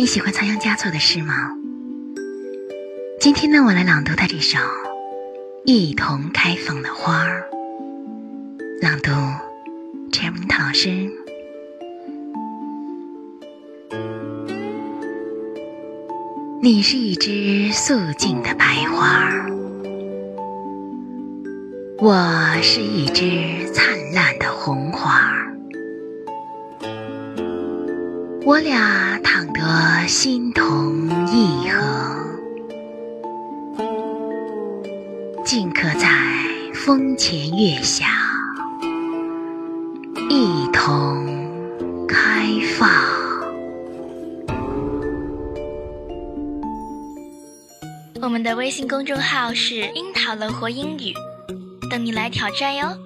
你喜欢仓央嘉措的诗吗？今天呢，我来朗读他这首《一同开放的花儿》。朗读 c h e r m i n 老师。你是一只素净的白花，我是一只我俩躺得心同意合，尽可在风前月下一同开放。我们的微信公众号是“樱桃乐活英语”，等你来挑战哟。